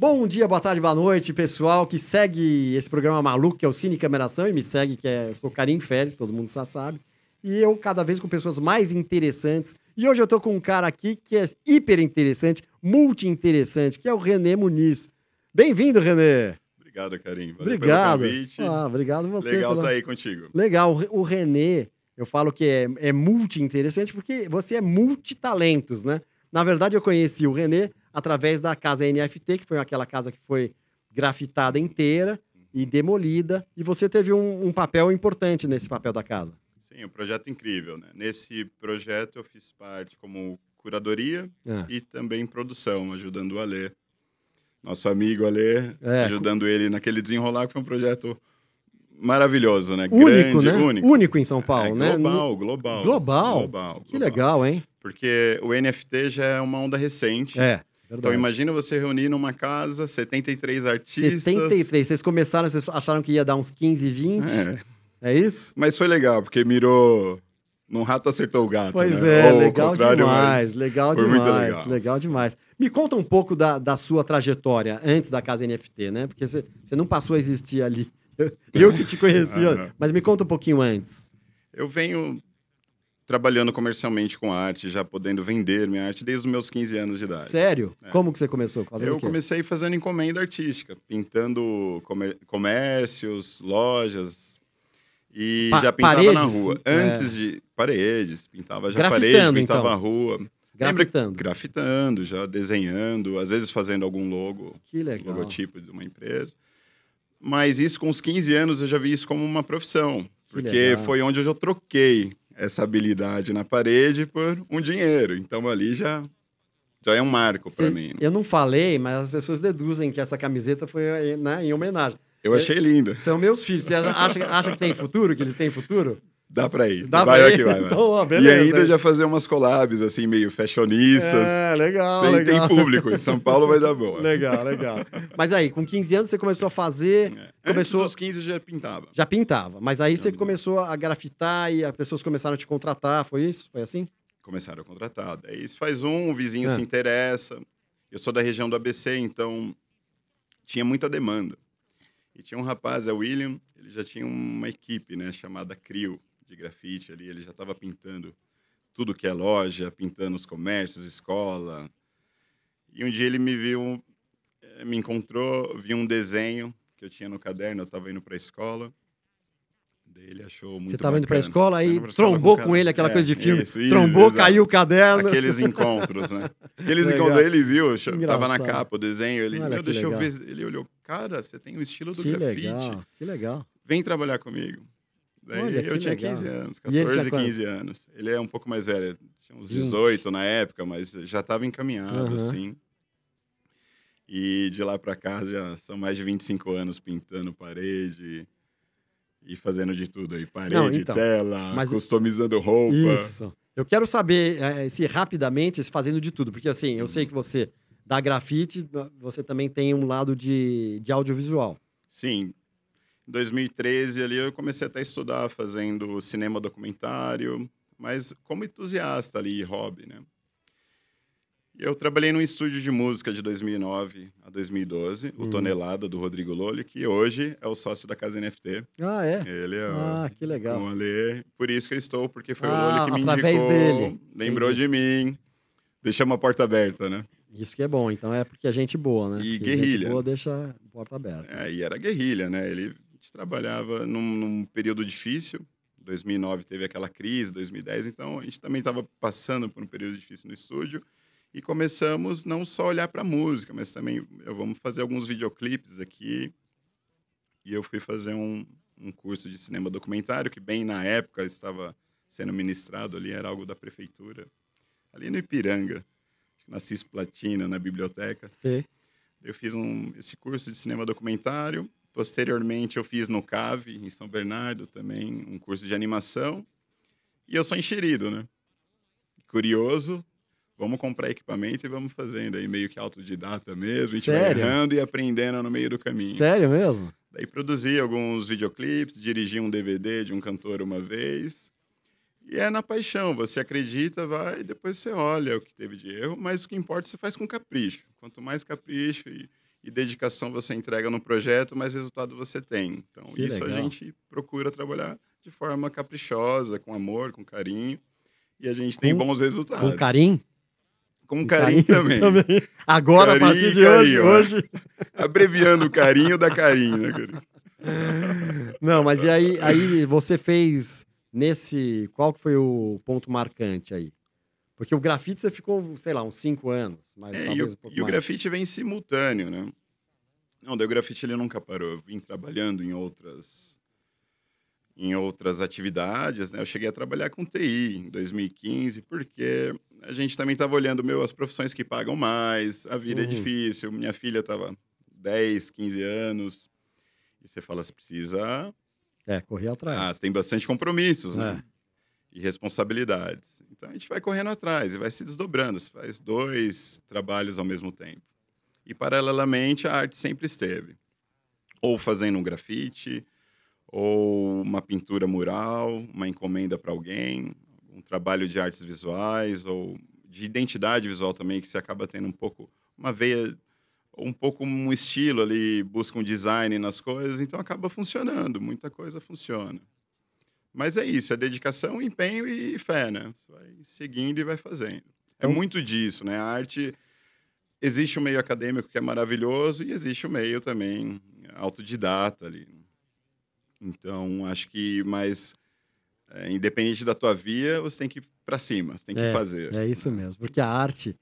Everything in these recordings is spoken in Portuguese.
Bom dia, boa tarde, boa noite, pessoal que segue esse programa maluco que é o Cine Cameração e me segue, que é, eu sou Karim Férez, todo mundo já sabe. E eu cada vez com pessoas mais interessantes. E hoje eu tô com um cara aqui que é hiper interessante, multi interessante, que é o René Muniz. Bem-vindo, René. Obrigado, Karim. Valeu obrigado. Ah, obrigado você. Legal estar pela... tá aí contigo. Legal. O René, eu falo que é, é multi interessante porque você é multitalentos, né? Na verdade, eu conheci o René através da casa NFT, que foi aquela casa que foi grafitada inteira e demolida, e você teve um, um papel importante nesse papel da casa. Sim, um projeto incrível. Né? Nesse projeto eu fiz parte como curadoria ah. e também produção, ajudando o Alê, nosso amigo Alê, é. ajudando ele naquele desenrolar, que foi um projeto maravilhoso, né? Único, Grande, né? Único. único em São Paulo, é, né? Global, global. Global? Global. Que legal, hein? Porque o NFT já é uma onda recente. É. Verdade. Então imagina você reunir numa casa 73 artistas. 73. Vocês começaram, vocês acharam que ia dar uns 15, 20? É, é isso? Mas foi legal, porque mirou num rato acertou o gato. Pois né? é, Ou legal demais, legal demais, legal. legal. demais. Me conta um pouco da, da sua trajetória antes da casa NFT, né? Porque você, você não passou a existir ali. Eu que te conhecia, mas me conta um pouquinho antes. Eu venho trabalhando comercialmente com arte, já podendo vender minha arte desde os meus 15 anos de idade. Sério? É. Como que você começou? Fazendo eu comecei fazendo encomenda artística, pintando comércios, lojas e pa já pintava paredes, na rua. É. Antes é. de paredes, pintava já parede, pintava então. a rua. Grafitando. Lembra? Grafitando, já desenhando, às vezes fazendo algum logo, que legal. logotipo de uma empresa. Mas isso com os 15 anos eu já vi isso como uma profissão, que porque legal. foi onde eu já troquei essa habilidade na parede por um dinheiro. Então ali já já é um marco para mim. Né? Eu não falei, mas as pessoas deduzem que essa camiseta foi né, em homenagem. Eu achei linda. São meus filhos. Você acha, acha que tem futuro? Que eles têm futuro? Dá pra ir. Dá vai pra ir. vai, então, ó, beleza, e ainda já fazer umas collabs, assim, meio fashionistas. É, legal, tem, legal. Tem público, em São Paulo vai dar boa. legal, legal. Mas aí, com 15 anos você começou a fazer... É. Começou... Antes dos 15 já pintava. Já pintava. Mas aí você começou a grafitar e as pessoas começaram a te contratar, foi isso? Foi assim? Começaram a contratar. Daí faz um, o vizinho é. se interessa. Eu sou da região do ABC, então tinha muita demanda. E tinha um rapaz, é o William, ele já tinha uma equipe, né, chamada CRIO de grafite ali, ele já estava pintando tudo que é loja, pintando os comércios, escola. E um dia ele me viu, eh, me encontrou, viu um desenho que eu tinha no caderno, eu estava indo para a escola. Ele achou muito Você estava indo para a escola e trombou com, com ele, aquela é, coisa de filme. Isso, isso, trombou, exato. caiu o caderno. Aqueles encontros, né? Aqueles legal. encontros, ele viu, estava na capa o desenho, ele, Olha, meu, deixa legal. eu ver. Ele olhou, cara, você tem o estilo do que grafite. Legal, que legal. Vem trabalhar comigo. Daí Olha, eu tinha legal. 15 anos, 14, 15 anos. Ele é um pouco mais velho, tinha uns 18 20. na época, mas já estava encaminhado, uhum. assim. E de lá para cá já são mais de 25 anos pintando parede e fazendo de tudo aí. Parede, Não, então, tela, mas... customizando roupa. Isso. Eu quero saber é, se rapidamente, fazendo de tudo, porque assim, eu sei que você, da grafite, você também tem um lado de, de audiovisual. Sim, 2013 ali eu comecei até a estudar fazendo cinema documentário, mas como entusiasta ali, hobby, né? Eu trabalhei num estúdio de música de 2009 a 2012, o hum. Tonelada, do Rodrigo Lolli, que hoje é o sócio da Casa NFT. Ah, é? Ele é Ah, que legal. Um. Por isso que eu estou, porque foi ah, o Lolli que me através indicou, dele. lembrou Entendi. de mim, deixamos a porta aberta, né? Isso que é bom, então é porque a gente boa, né? E porque guerrilha. Gente boa deixa a porta aberta. É, e era guerrilha, né? Ele gente trabalhava num, num período difícil. 2009 teve aquela crise, 2010, então a gente também estava passando por um período difícil no estúdio e começamos não só olhar para a música, mas também eu vamos fazer alguns videoclipes aqui. E eu fui fazer um, um curso de cinema documentário que bem na época estava sendo ministrado ali, era algo da prefeitura, ali no Ipiranga, na Cisplatina, na biblioteca. Sim. Eu fiz um, esse curso de cinema documentário Posteriormente, eu fiz no CAV, em São Bernardo, também, um curso de animação. E eu sou enxerido, né? Curioso, vamos comprar equipamento e vamos fazendo aí meio que autodidata mesmo, a gente vai errando e aprendendo no meio do caminho. Sério mesmo? Daí produzi alguns videoclipes, dirigi um DVD de um cantor uma vez. E é na paixão, você acredita, vai, depois você olha o que teve de erro, mas o que importa você faz com capricho. Quanto mais capricho e e dedicação você entrega no projeto, mais resultado você tem. Então, Que isso legal. a gente procura trabalhar de forma caprichosa, com amor, com carinho, e a gente tem Com- bons resultados. Com carinho? Com Com carinho, também. Agora, a Carinho partir e de hoje, carinho, é. hoje. Abreviando o carinho da carinho, né, cara? Não, mas e aí, aí você fez nesse. Qual que foi o ponto marcante aí? Porque o grafite você ficou, sei lá, uns cinco anos. Mas É, e talvez o, um pouco e o grafite vem simultâneo, né? Não, daí o grafite ele nunca parou. Eu vim trabalhando em outras em outras atividades, né? Eu cheguei a trabalhar com TI em 2015, porque a gente também estava olhando meu as profissões que pagam mais, a vida é Uhum. difícil, minha filha estava 10, 15 anos. E você fala, você precisa É, correr ah, atrás. tem bastante compromissos, É. E responsabilidades. Então a gente vai correndo atrás e vai se desdobrando. Você faz dois trabalhos ao mesmo tempo. E paralelamente a arte sempre esteve. Ou fazendo um grafite, ou uma pintura mural, uma encomenda para alguém, um trabalho de artes visuais, ou de identidade visual também, que você acaba tendo um pouco uma veia, um pouco um estilo ali, busca um design nas coisas, então acaba funcionando, muita coisa funciona. Mas é isso, é dedicação, empenho e fé, né? Você vai seguindo e vai fazendo. É Então- muito disso, né? A arte existe o meio acadêmico que é maravilhoso e existe o meio também autodidata ali. Então, acho que mais é, independente da tua via, você tem que ir para cima, você tem que fazer. É isso mesmo. Porque a arte,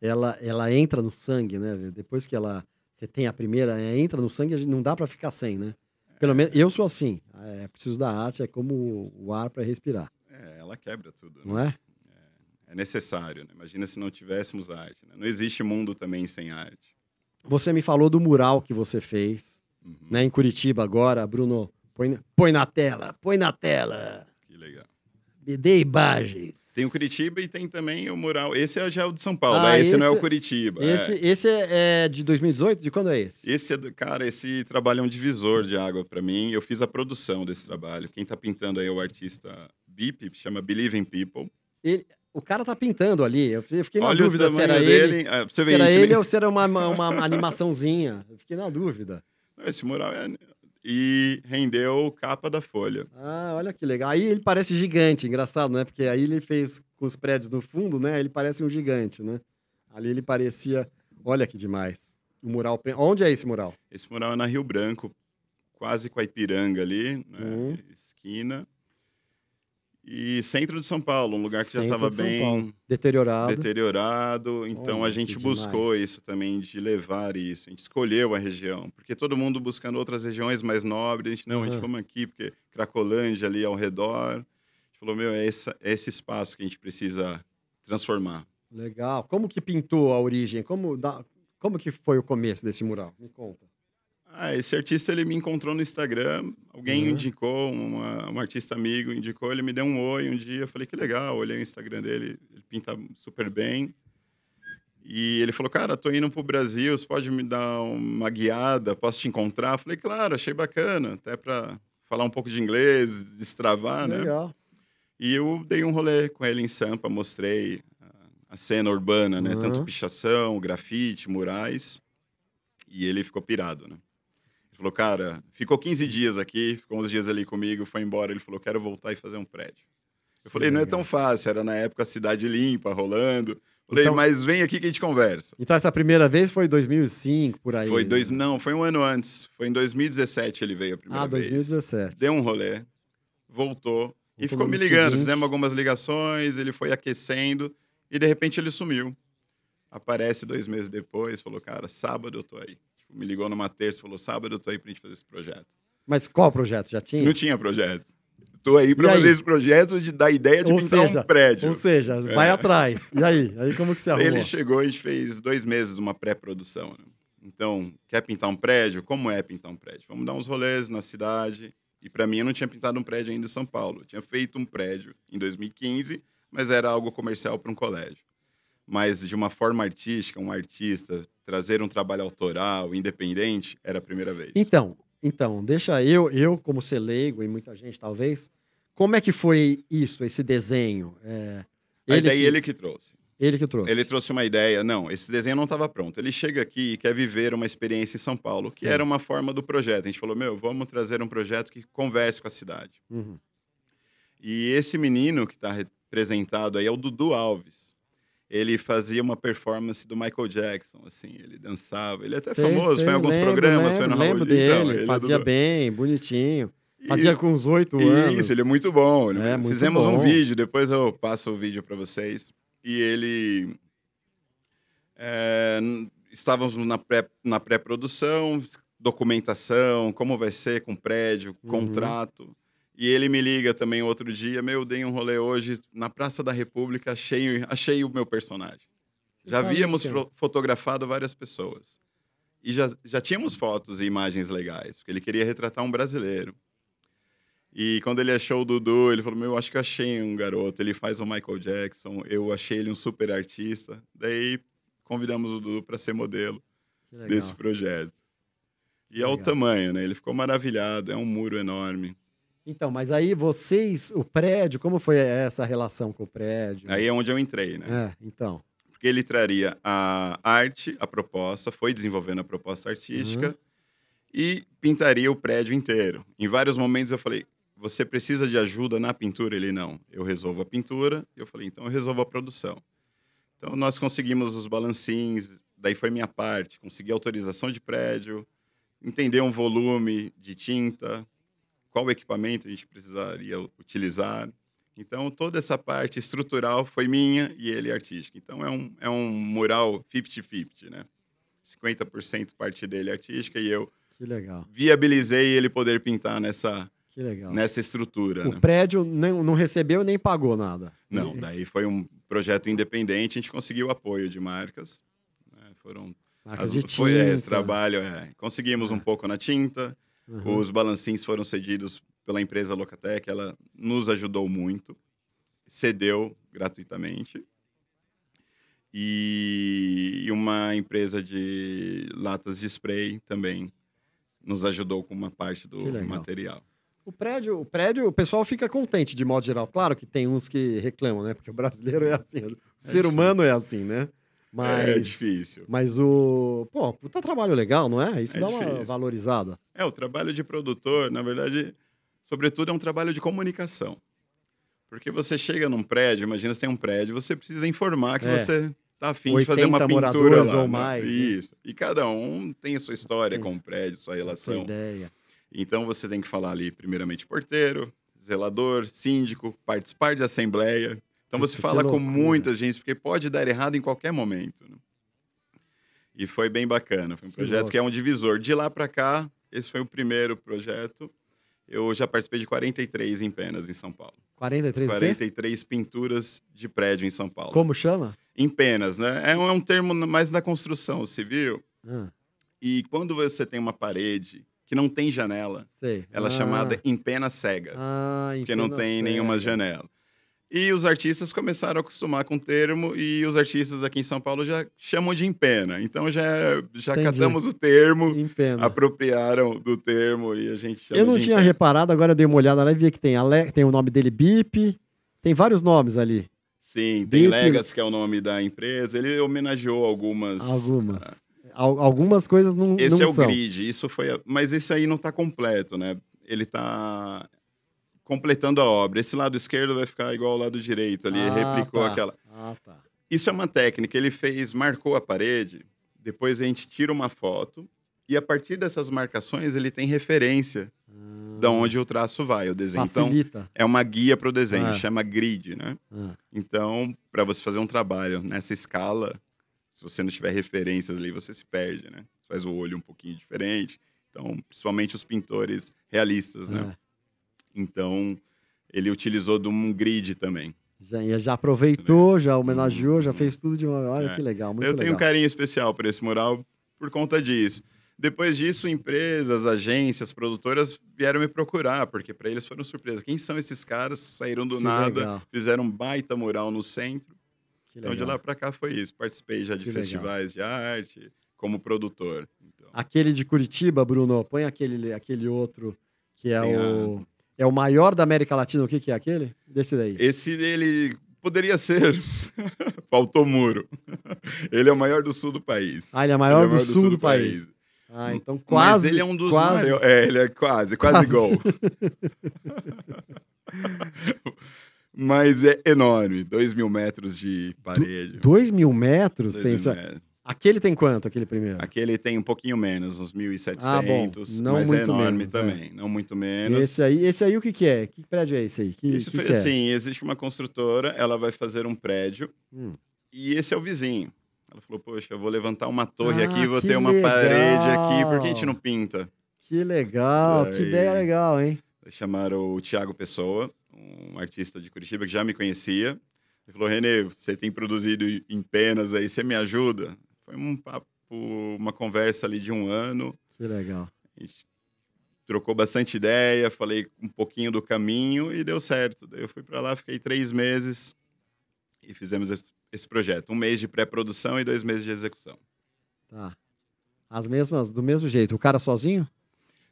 ela, ela entra no sangue, né? Depois que ela. Você tem a primeira, é, entra no sangue, não dá pra ficar sem, né? Pelo menos eu sou assim. É, preciso da arte, é como o ar para respirar, É, ela quebra tudo. né? não é? É necessário. Né? Imagina se não tivéssemos arte. né? Não existe mundo também sem arte. Você me falou do mural que você fez, Uhum, né, em Curitiba agora, Bruno. Põe, na- põe na tela, põe na tela. Me dê imagens. Tem o Curitiba e tem também o mural. Esse é já o de São Paulo, Ah, né? esse, não é o esse- Curitiba. Esse, é. esse é, é de 2018? De quando é esse? Esse é do, cara, esse trabalho é um divisor de água para mim. Eu fiz a produção desse trabalho. Quem tá pintando aí é o artista Bip, chama Believe in People. Ele- o cara tá pintando ali. Eu fiquei na Olha dúvida se era dele. ele. Pra você Se ver, era ele nem- ou se era uma, uma, uma animaçãozinha. Eu fiquei na dúvida. Esse mural é... E rendeu capa da Folha. Ah, olha que legal. Aí ele parece gigante, engraçado, né? Porque aí ele fez com os prédios no fundo, né? Ele parece um gigante, né? Ali ele parecia. Olha que demais. O mural. Onde é esse mural? Esse mural é na Rio Branco, quase com a Ipiranga ali, né? Uhum. esquina. E centro de São Paulo, um lugar que já Centro estava de São bem Paulo. Deteriorado. deteriorado. Então a gente buscou isso também, de levar isso. A gente escolheu a região, porque todo mundo buscando outras regiões mais nobres. A gente, não, a gente vamos aqui, porque Cracolândia ali ao redor. A gente falou, meu, é, essa- é esse espaço que a gente precisa transformar. Legal. Como que pintou a origem? Como, da... Como que foi o começo desse mural? Me conta. Ah, esse artista ele me encontrou no Instagram, alguém Uhum. indicou, uma, um artista amigo indicou, ele me deu um oi um dia, eu falei que legal, olhei o Instagram dele, ele pinta super bem. E ele falou, cara, tô indo pro Brasil, você pode me dar uma guiada, posso te encontrar? Eu falei, claro, achei bacana, até para falar um pouco de inglês, destravar, né? Legal. E eu dei um rolê com ele em Sampa, mostrei a- cena urbana, né? Uhum. Tanto pichação, grafite, murais. E ele ficou pirado, né? Falou, cara, ficou 15 dias aqui, ficou uns dias ali comigo, foi embora. Ele falou, quero voltar e fazer um prédio. Eu falei, não é tão fácil, era na época a cidade limpa, rolando. Falei, Então- mas vem aqui que a gente conversa. Então essa primeira vez foi 2005, por aí. Foi né? dois, não, foi um ano antes. Foi em 2017 ele veio a primeira Ah, vez. 2017. Deu um rolê, voltou e ficou me ligando. seguinte. Fizemos algumas ligações, ele foi aquecendo e de repente ele sumiu. Aparece dois meses depois, falou, cara, sábado eu tô aí. Tipo, me ligou numa terça, falou, sábado eu tô aí pra gente fazer esse projeto. Mas qual projeto? Já tinha? Não tinha projeto. Tô aí pra E aí? fazer esse projeto de dar ideia de Ou pintar seja, um prédio. Ou seja, vai atrás. E aí? Aí como que você arrumou? ele chegou e fez dois meses uma pré-produção. né? Então, quer pintar um prédio? Como é pintar um prédio? Vamos dar uns rolês na cidade. E para mim, eu não tinha pintado um prédio ainda em São Paulo. Eu tinha feito um prédio em 2015, mas era algo comercial para um colégio. Mas de uma forma artística, um artista, trazer um trabalho autoral, independente, era a primeira vez. Então, então, deixa eu, eu como ser leigo e muita gente talvez, como é que foi isso, esse desenho? É, Aí daí que- ele que trouxe. Ele que trouxe. Ele trouxe uma ideia. Não, esse desenho não estava pronto. Ele chega aqui e quer viver uma experiência em São Paulo, que Sim. era uma forma do projeto. A gente falou, meu, vamos trazer um projeto que converse com a cidade. Uhum. E esse menino que está representado aí é o Dudu Alves. Ele fazia uma performance do Michael Jackson, assim, ele dançava. Ele é até Sei, famoso, sei, foi em alguns lembro, programas, lembro, foi no Lembro Raul dele, então, ele é fazia bem, bonitinho. E- Fazia com uns oito anos. Isso, ele é muito bom. ele- É, muito Fizemos bom. um vídeo, depois eu passo o vídeo para vocês. E ele. é, estávamos na pré- na pré-produção, documentação, como vai ser com prédio, Uhum. contrato. E ele me liga também outro dia, meu, dei um rolê hoje na Praça da República, achei, achei o meu personagem. Já Tá havíamos fo- fotografado várias pessoas. E já, já tínhamos fotos e imagens legais, porque ele queria retratar um brasileiro. E quando ele achou o Dudu, ele falou: Meu, acho que eu achei um garoto. Ele faz o Michael Jackson, eu achei ele um super artista. Daí convidamos o Dudu para ser modelo desse projeto. E é o tamanho, né? Ele ficou maravilhado, é um muro enorme. Então, mas aí vocês, o prédio, como foi essa relação com o prédio? Aí é onde eu entrei, né? É, então. Porque ele traria a arte, a proposta, foi desenvolvendo a proposta artística Uhum. e pintaria o prédio inteiro. Em vários momentos eu falei, você precisa de ajuda na pintura? Ele, não. Eu resolvo a pintura. Eu falei, então eu resolvo a produção. Então nós conseguimos os balancins, daí foi minha parte, consegui autorização de prédio, entender um volume de tinta, qual equipamento a gente precisaria utilizar. Então, toda essa parte estrutural foi minha e ele artística. Então, é um, é um mural 50-50, né? 50% parte dele artística e eu Que legal, viabilizei ele poder pintar nessa, nessa estrutura. O né? prédio nem- não recebeu nem pagou nada. Não, daí foi um projeto independente, a gente conseguiu apoio de marcas. né? Foram Marcas as- de tinta. foi é, esse trabalho, é. conseguimos É. um pouco na tinta. Uhum. Os balancins foram cedidos pela empresa Locatec, ela nos ajudou muito, cedeu gratuitamente. E, uma empresa de latas de spray também nos ajudou com uma parte do material. O prédio, o prédio, o pessoal fica contente de modo geral. Claro que tem uns que reclamam, né? Porque o brasileiro é assim, o ser difícil. humano é assim, né? Mas, É difícil. mas o. Pô, puta trabalho legal, não é? Isso É dá uma difícil. valorizada. É, o trabalho de produtor, na verdade, sobretudo é um trabalho de comunicação. Porque você chega num prédio, imagina você tem um prédio, você precisa informar que É. você tá afim de fazer uma 80 pintura lá. ou né? mais, né? Isso. E cada um tem a sua história Tem. com o prédio, sua Essa relação. ideia. Então você tem que falar ali, primeiramente, porteiro, zelador, síndico, participar de assembleia. Então você Que fala com loucura. muita gente, porque pode dar errado em qualquer momento. né? E foi bem bacana. Foi um Que projeto louco. que é um divisor. De lá para cá, esse foi o primeiro projeto. Eu já participei de 43 em penas em São Paulo. 43 o quê? 43 pinturas de prédio em São Paulo. Como chama? Em penas, né? É um, é um termo mais da construção civil. Ah, E quando você tem uma parede que não tem janela, sei. ela é Ah, chamada em pena cega, Ah, porque não empena tem nenhuma cega. janela. E os artistas começaram a acostumar com o termo e os artistas aqui em São Paulo já chamam de empena. Então já, já Entendi. catamos o termo, Empena. apropriaram do termo e a gente chama Eu não tinha empena. reparado, agora eu dei uma olhada lá e vi que tem, Ale... tem o nome dele Bip, tem vários nomes ali. Sim, tem Bip- Legacy, que é o nome da empresa. Ele homenageou algumas. Algumas. Al- algumas coisas não, Esse não é o são. grid, isso foi. Mas esse aí não está completo, né? Ele está completando a obra. Esse lado esquerdo vai ficar igual ao lado direito ali, Ah, replicou tá. aquela. Ah, tá. Isso é uma técnica. Ele fez, marcou a parede, depois a gente tira uma foto e a partir dessas marcações ele tem referência Ah, da onde o traço vai, o desenho. Então Facilita. é uma guia para o desenho, Ah. chama grid, né? Ah, Então, para você fazer um trabalho nessa escala, se você não tiver referências ali, você se perde, né? Você faz o olho um pouquinho diferente. Então, principalmente os pintores realistas, né? Então, ele utilizou de um grid também. Já, já aproveitou, já homenageou, já fez tudo de uma. Olha É. que legal, muito Eu tenho um legal. carinho especial por esse mural por conta disso. Depois disso, empresas, agências, produtoras vieram me procurar, porque para eles foram surpresa. Quem são esses caras? Saíram do Que nada, legal. fizeram um baita mural no centro. Então, de legal. lá para cá foi isso. Participei já de Que legal. festivais de arte, como produtor. Então, Aquele de Curitiba, Bruno, põe aquele, aquele outro que é Tem o. É o maior da América Latina. O que, que é aquele? Desse daí. esse dele poderia ser. Faltou muro. Ele é o maior do sul do país. Ah, ele é maior, do, sul, do, país. Ah, então quase. Mas ele é um dos quase, maiores. É, ele é quase, quase, Quase. gol. Mas é enorme. Dois mil metros de parede. Dois mil metros Dois tem mil isso. metros. Aquele tem quanto, aquele primeiro? Aquele tem um pouquinho menos, uns 1.700, Ah, bom. Não mas muito é enorme menos, é. também. Não muito menos. Esse aí, esse aí o que que é? Que prédio é esse aí? Que, Isso que foi que é? assim, existe uma construtora, ela vai fazer um prédio Hum. e esse é o vizinho. Ela falou, poxa, eu vou levantar uma torre Ah, aqui, vou ter uma parede aqui, por que a gente legal. não pinta? Que legal, que ideia legal, hein? Chamaram o Tiago Pessoa, um artista de Curitiba que já me conhecia. Ele falou, Renê, você tem produzido em penas aí, você me ajuda? Foi um papo, uma conversa ali de um ano. Que legal. A gente trocou bastante ideia, falei um pouquinho do caminho e deu certo. Daí eu fui para lá, fiquei três meses e fizemos esse- esse projeto. Um mês de pré-produção e dois meses de execução. Tá. As mesmas, do mesmo jeito. O cara sozinho?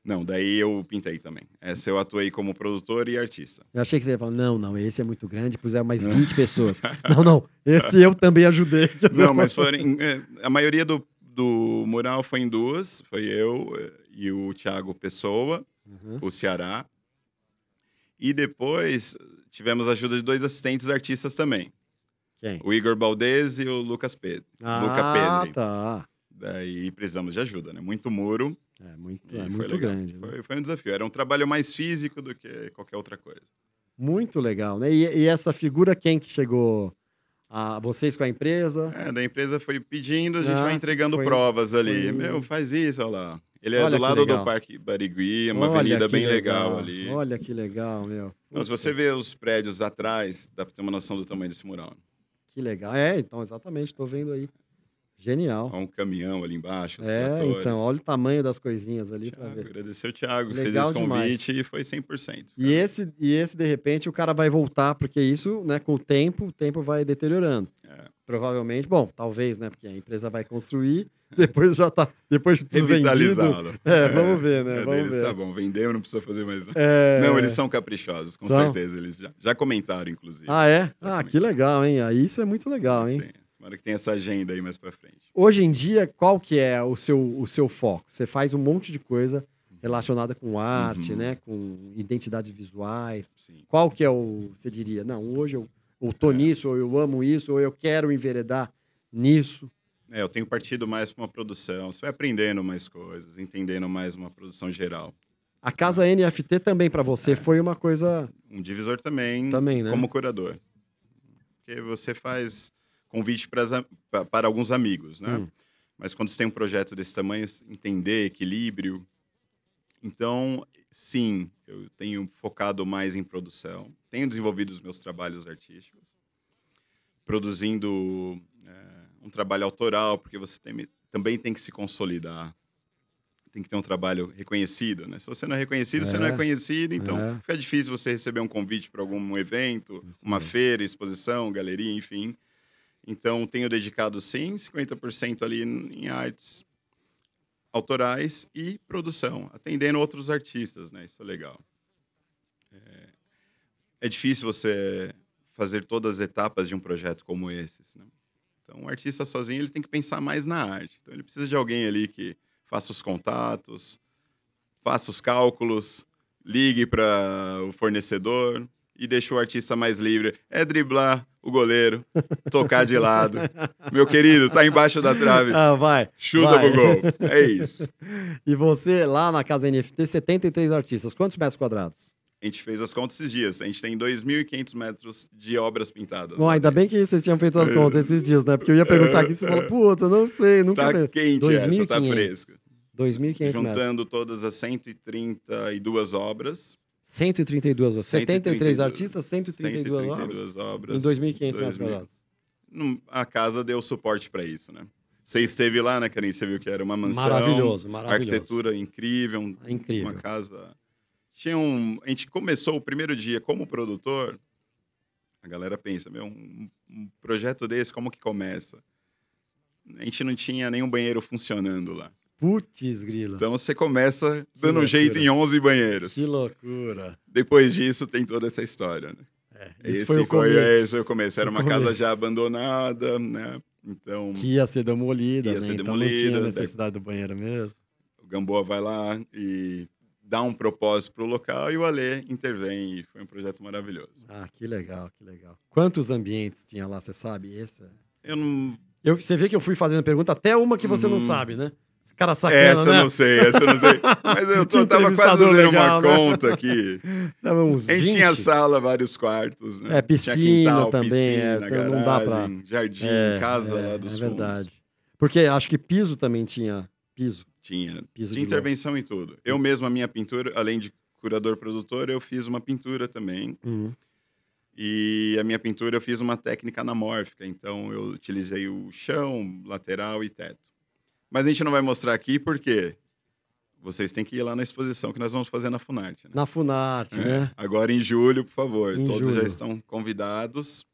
Não, daí eu pintei também. Essa eu atuei como produtor e artista. Eu achei que você ia falar, não, não, esse é muito grande, puseram mais 20 pessoas. Não, não, esse eu também ajudei. Não, mas foram, é, a maioria do, do mural foi em duas. Foi eu é, e o Thiago Pessoa, Uhum. o Ceará. E depois tivemos a ajuda de dois assistentes artistas também. Quem? O Igor Baldez e o Lucas Pedro. Ah, Luca Pedri. tá. Daí precisamos de ajuda, né? Muito muro. É muito, é muito legal. grande. né? Foi, foi um desafio. Era um trabalho mais físico do que qualquer outra coisa. Muito legal, né? E, e essa figura, quem que chegou? A vocês com a empresa? É, da empresa foi pedindo, a gente Ah, vai entregando foi- provas ali. foi- Meu, faz isso, olha lá. Ele é Olha do lado legal. do Parque Barigui, é uma Olha avenida bem legal, ali. Olha que legal, meu. Mas se você vê os prédios atrás, dá pra ter uma noção do tamanho desse mural. Que legal. É, então, exatamente, estou vendo aí. Genial. Há um caminhão ali embaixo, os É, tratores. então, olha o tamanho das coisinhas ali para ver. agradecer o Thiago, que fez Legal esse demais. convite e foi 100%. E esse, e esse, de repente, o cara vai voltar, porque isso, né, com o tempo, o tempo vai deteriorando. É. Provavelmente, bom, talvez, né, porque a empresa vai construir, depois já tá, depois de tudo vendido. Revitalizá-lo. É, vamos ver, né, É vamos deles, ver. Tá bom, vendeu, não precisa fazer mais. nada. É... Não, eles são caprichosos, com São? certeza. Eles já, já comentaram, inclusive. Ah, é? Ah, Exatamente. que legal, hein? Aí isso é muito legal, hein? Tem. Que tenha essa agenda aí mais pra frente. Hoje em dia, qual que é o seu, o seu foco? Você faz um monte de coisa relacionada com arte, Uhum. né? Com identidades visuais. Sim. Qual que é o, você diria, não, hoje eu, eu tô É. nisso, ou eu amo isso, ou eu quero enveredar nisso. É, eu tenho partido mais para uma produção. Você vai aprendendo mais coisas, entendendo mais uma produção geral. A casa NFT também para você foi uma coisa Um divisor também, também, né? como curador. Porque você faz convite pras a- pa- para alguns amigos, né? Hum. Mas quando você tem um projeto desse tamanho, entender equilíbrio. Então, sim, eu tenho focado mais em produção. Tenho desenvolvido os meus trabalhos artísticos, produzindo é, um trabalho autoral, porque você tem- também tem que se consolidar. Tem que ter um trabalho reconhecido, né? Se você não é reconhecido, você não É. é conhecido, então É. fica difícil você receber um convite para algum evento, uma feira, exposição, galeria, enfim. Então, tenho dedicado, sim, 50% ali em artes autorais e produção, atendendo outros artistas, né? Isso é legal. É, é difícil você fazer todas as etapas de um projeto como esses, né? Então, um artista sozinho, ele tem que pensar mais na arte. Então, ele precisa de alguém ali que faça os contatos, faça os cálculos, ligue para o fornecedor e deixe o artista mais livre. É driblar o goleiro, tocar de lado. Meu querido, tá embaixo da trave. Ah, vai. Chuta vai. pro gol. É isso. E você, lá na casa NFT, 73 artistas. Quantos metros quadrados? A gente fez as contas esses dias. A gente tem 2.500 metros de obras pintadas. Bom, ainda bem que vocês tinham feito as contas esses dias, né? Porque eu ia perguntar aqui, você fala, puta, não sei, nunca Tá vi. quente essa, tá 2.500. fresca. 2.500 metros. Juntando todas as 132 obras. 132 obras. 73 132 artistas, 132, obras. 132 obras. Em 2.500 metros 2.000. quadrados. A casa deu suporte para isso, né? Você esteve lá, né, Karim? Você viu que era uma mansão. Maravilhoso, maravilhoso. Arquitetura incrível. um- Incrível. Uma casa... Tinha um... A gente começou o primeiro dia como produtor. A galera pensa, meu, um, um projeto desse, como que começa? A gente não tinha nenhum banheiro funcionando lá. Putz, grila. Então você começa dando loucura. jeito em 11 banheiros. Que loucura. Depois disso tem toda essa história, né? Esse Esse foi o foi, começo. é, esse foi o começo. Era O uma casa começo. já abandonada, né? Então, Que ia ser demolida, Ia né? ser então não demolida, tinha daí- necessidade do banheiro mesmo. o Gamboa vai lá e dá um propósito pro local e o Alê intervém. E foi um projeto maravilhoso. Ah, que legal, que legal. Quantos ambientes tinha lá, você sabe? Esse? é- Eu não... Eu, você vê que eu fui fazendo pergunta, até uma que você não Hum. sabe, né? Cara sacana, essa né? eu não sei, essa eu não sei. Mas eu tô, tava quase fazendo legal, uma né? conta aqui. Tava uns A gente 20. tinha sala, vários quartos, né? É, piscina também, é, piscina, então não dá pra- garagem, Jardim, É, casa é, lá dos É fundos. verdade. Porque acho que piso também tinha. Piso. Tinha. Piso Tinha intervenção em tudo. Eu mesmo, a minha pintura, além de curador-produtor, eu fiz uma pintura também. Uhum. E a minha pintura eu fiz uma técnica anamórfica, então eu utilizei o chão, lateral e teto. Mas a gente não vai mostrar aqui porque vocês têm que ir lá na exposição que nós vamos fazer na Funarte. Né? Na Funarte, É. né? Agora em julho, por favor, Em todos julho. já estão convidados.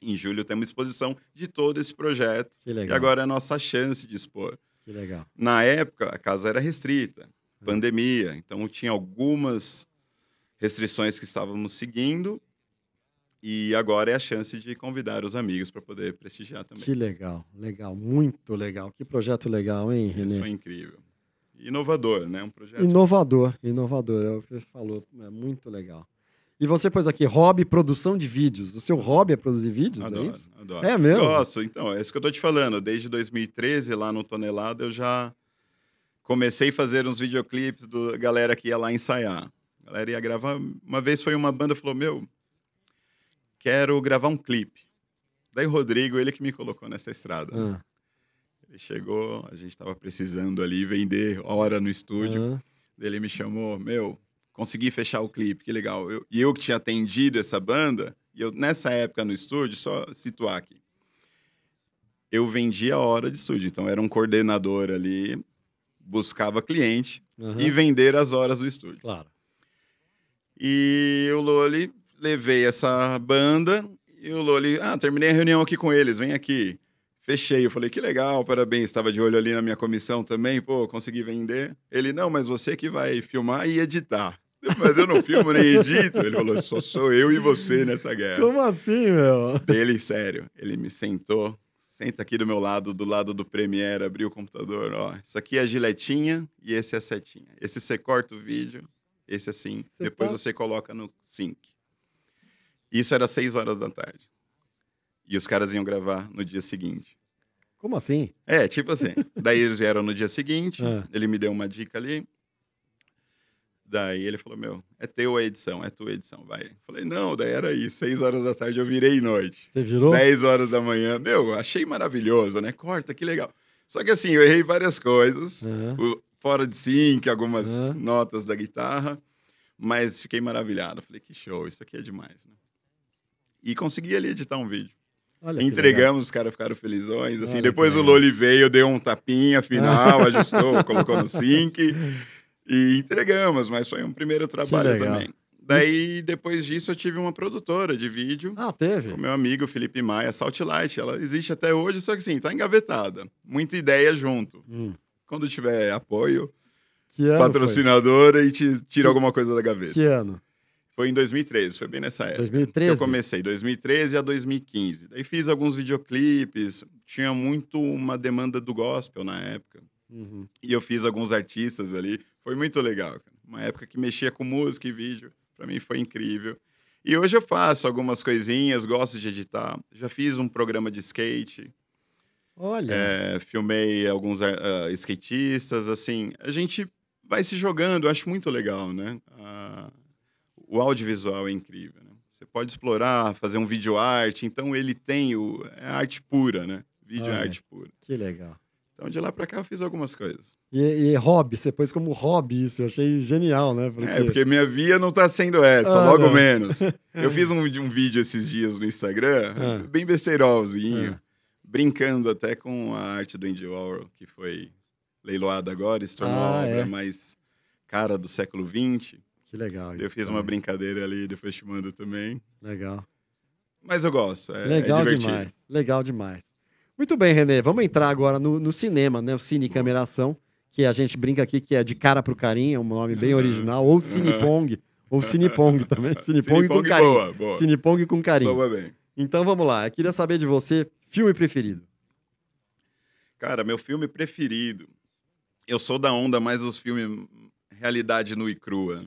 Em julho temos exposição de todo esse projeto. Que E legal. agora é a nossa chance de expor. Que legal. Na época, a casa era restrita, pandemia, então tinha algumas restrições que estávamos seguindo. E agora é a chance de convidar os amigos para poder prestigiar também. Que legal. Legal. Muito legal. Que projeto legal, hein, Isso Renê? foi incrível. Inovador, né? Um projeto. Inovador. Inovador. É o que você falou. É muito legal. E você pôs aqui, hobby, produção de vídeos. O seu hobby é produzir vídeos, é Adoro, isso? adoro. É mesmo? Gosto, então, é isso que eu tô te falando. Desde 2013, lá no Tonelada, eu já comecei a fazer uns videoclipes da galera que ia lá ensaiar. A galera ia gravar. Uma vez foi uma banda falou: Meu, quero gravar um clipe. Daí o Rodrigo, ele que me colocou nessa estrada. né? Ah, Ele chegou, a gente estava precisando ali vender hora no estúdio. ah, Ele me chamou, meu, consegui fechar o clipe, que legal. Eu- e eu que tinha atendido essa banda, e eu nessa época no estúdio, só situar aqui, eu vendia hora de estúdio. Então era um coordenador ali, buscava cliente aham. e vender as horas do estúdio. Claro. E o Loli, levei essa banda, e o Loli, ah, terminei a reunião aqui com eles, vem aqui. Fechei, eu falei, que legal, parabéns, estava de olho ali na minha comissão também, pô, consegui vender. Ele, não, mas você que vai filmar e editar. Mas eu não filmo nem edito. Ele falou, só sou eu e você nessa guerra. Como assim, meu? Ele, sério, ele me sentou, senta aqui do meu lado, do lado do Premiere, abriu o computador, ó, isso aqui é a giletinha e esse é a setinha. Esse você corta o vídeo, esse assim, Você depois tá- você coloca no sync. Isso era seis horas da tarde. E os caras iam gravar no dia seguinte. Como assim? É, tipo assim. Daí eles vieram no dia seguinte, Ah. ele me deu uma dica ali. Daí ele falou, meu, é teu a edição, é tua edição, vai. Falei, não, daí era isso. Seis horas da tarde eu virei noite. Você virou? 10 horas da manhã. Meu, achei maravilhoso, né? Corta, que legal. Só que assim, eu errei várias coisas. O- Fora de sync, algumas Aham. notas da guitarra. Mas fiquei maravilhado. Falei, que show, isso aqui é demais. Né? E consegui ali editar um vídeo. Olha. Entregamos, os caras ficaram felizões. Assim, Olha depois o. Loli veio, deu um tapinha final, ajustou, colocou no sync. E entregamos, mas foi um primeiro trabalho também. Daí, depois disso, eu tive uma produtora de vídeo. Ah, teve? O meu amigo Felipe Maia, Saltlight, ela existe até hoje, só que assim, tá engavetada. Muita ideia junto. Hum. Quando tiver apoio, patrocinadora e te tira Que- alguma coisa da foi? gaveta. Que ano? Foi em 2013, foi bem nessa época. 2013? Eu comecei, 2013 a 2015. Daí fiz alguns videoclipes, tinha muito uma demanda do gospel na época. Uhum. E eu fiz alguns artistas ali. Foi muito legal. cara. Uma época que mexia com música e vídeo. Pra mim foi incrível. E hoje eu faço algumas coisinhas, gosto de editar. Já fiz um programa de skate, Olha. é, filmei alguns ah, skatistas, assim. A gente vai se jogando, eu acho muito legal, né? Ah, o audiovisual é incrível, né? Você pode explorar, fazer um vídeo arte, então ele tem o, é arte pura, né? Vídeo é Ah, é. arte pura. Que legal. Então de lá pra cá eu fiz algumas coisas. E, e hobby, você pôs como hobby isso, eu achei genial, né? Porque... É, porque minha via não tá sendo essa, Ah, logo não. menos. Eu fiz um, um vídeo esses dias no Instagram, Ah. bem besteirolzinho, Ah. brincando até com a arte do Andy Warhol, que foi leiloada agora, se tornou Ah, a obra é? mais cara do século XX. Que legal Eu fiz uma brincadeira ali, depois te mando também. Legal. Mas eu gosto, é, é Legal divertido. demais. Legal demais. Muito bem, Renê. Vamos entrar agora no, no cinema, né? O Cine Cameração, que a gente brinca aqui que é de cara pro carinho, é um nome bem Uhum. original, ou Cinepong, Ou Cinepong também. Cinepong com carinho. boa, boa. Cinepong com carinho. Soa bem. Então vamos lá. Eu queria saber de você, filme preferido. Cara, meu filme preferido. Eu sou da onda mais dos filmes realidade nua e crua.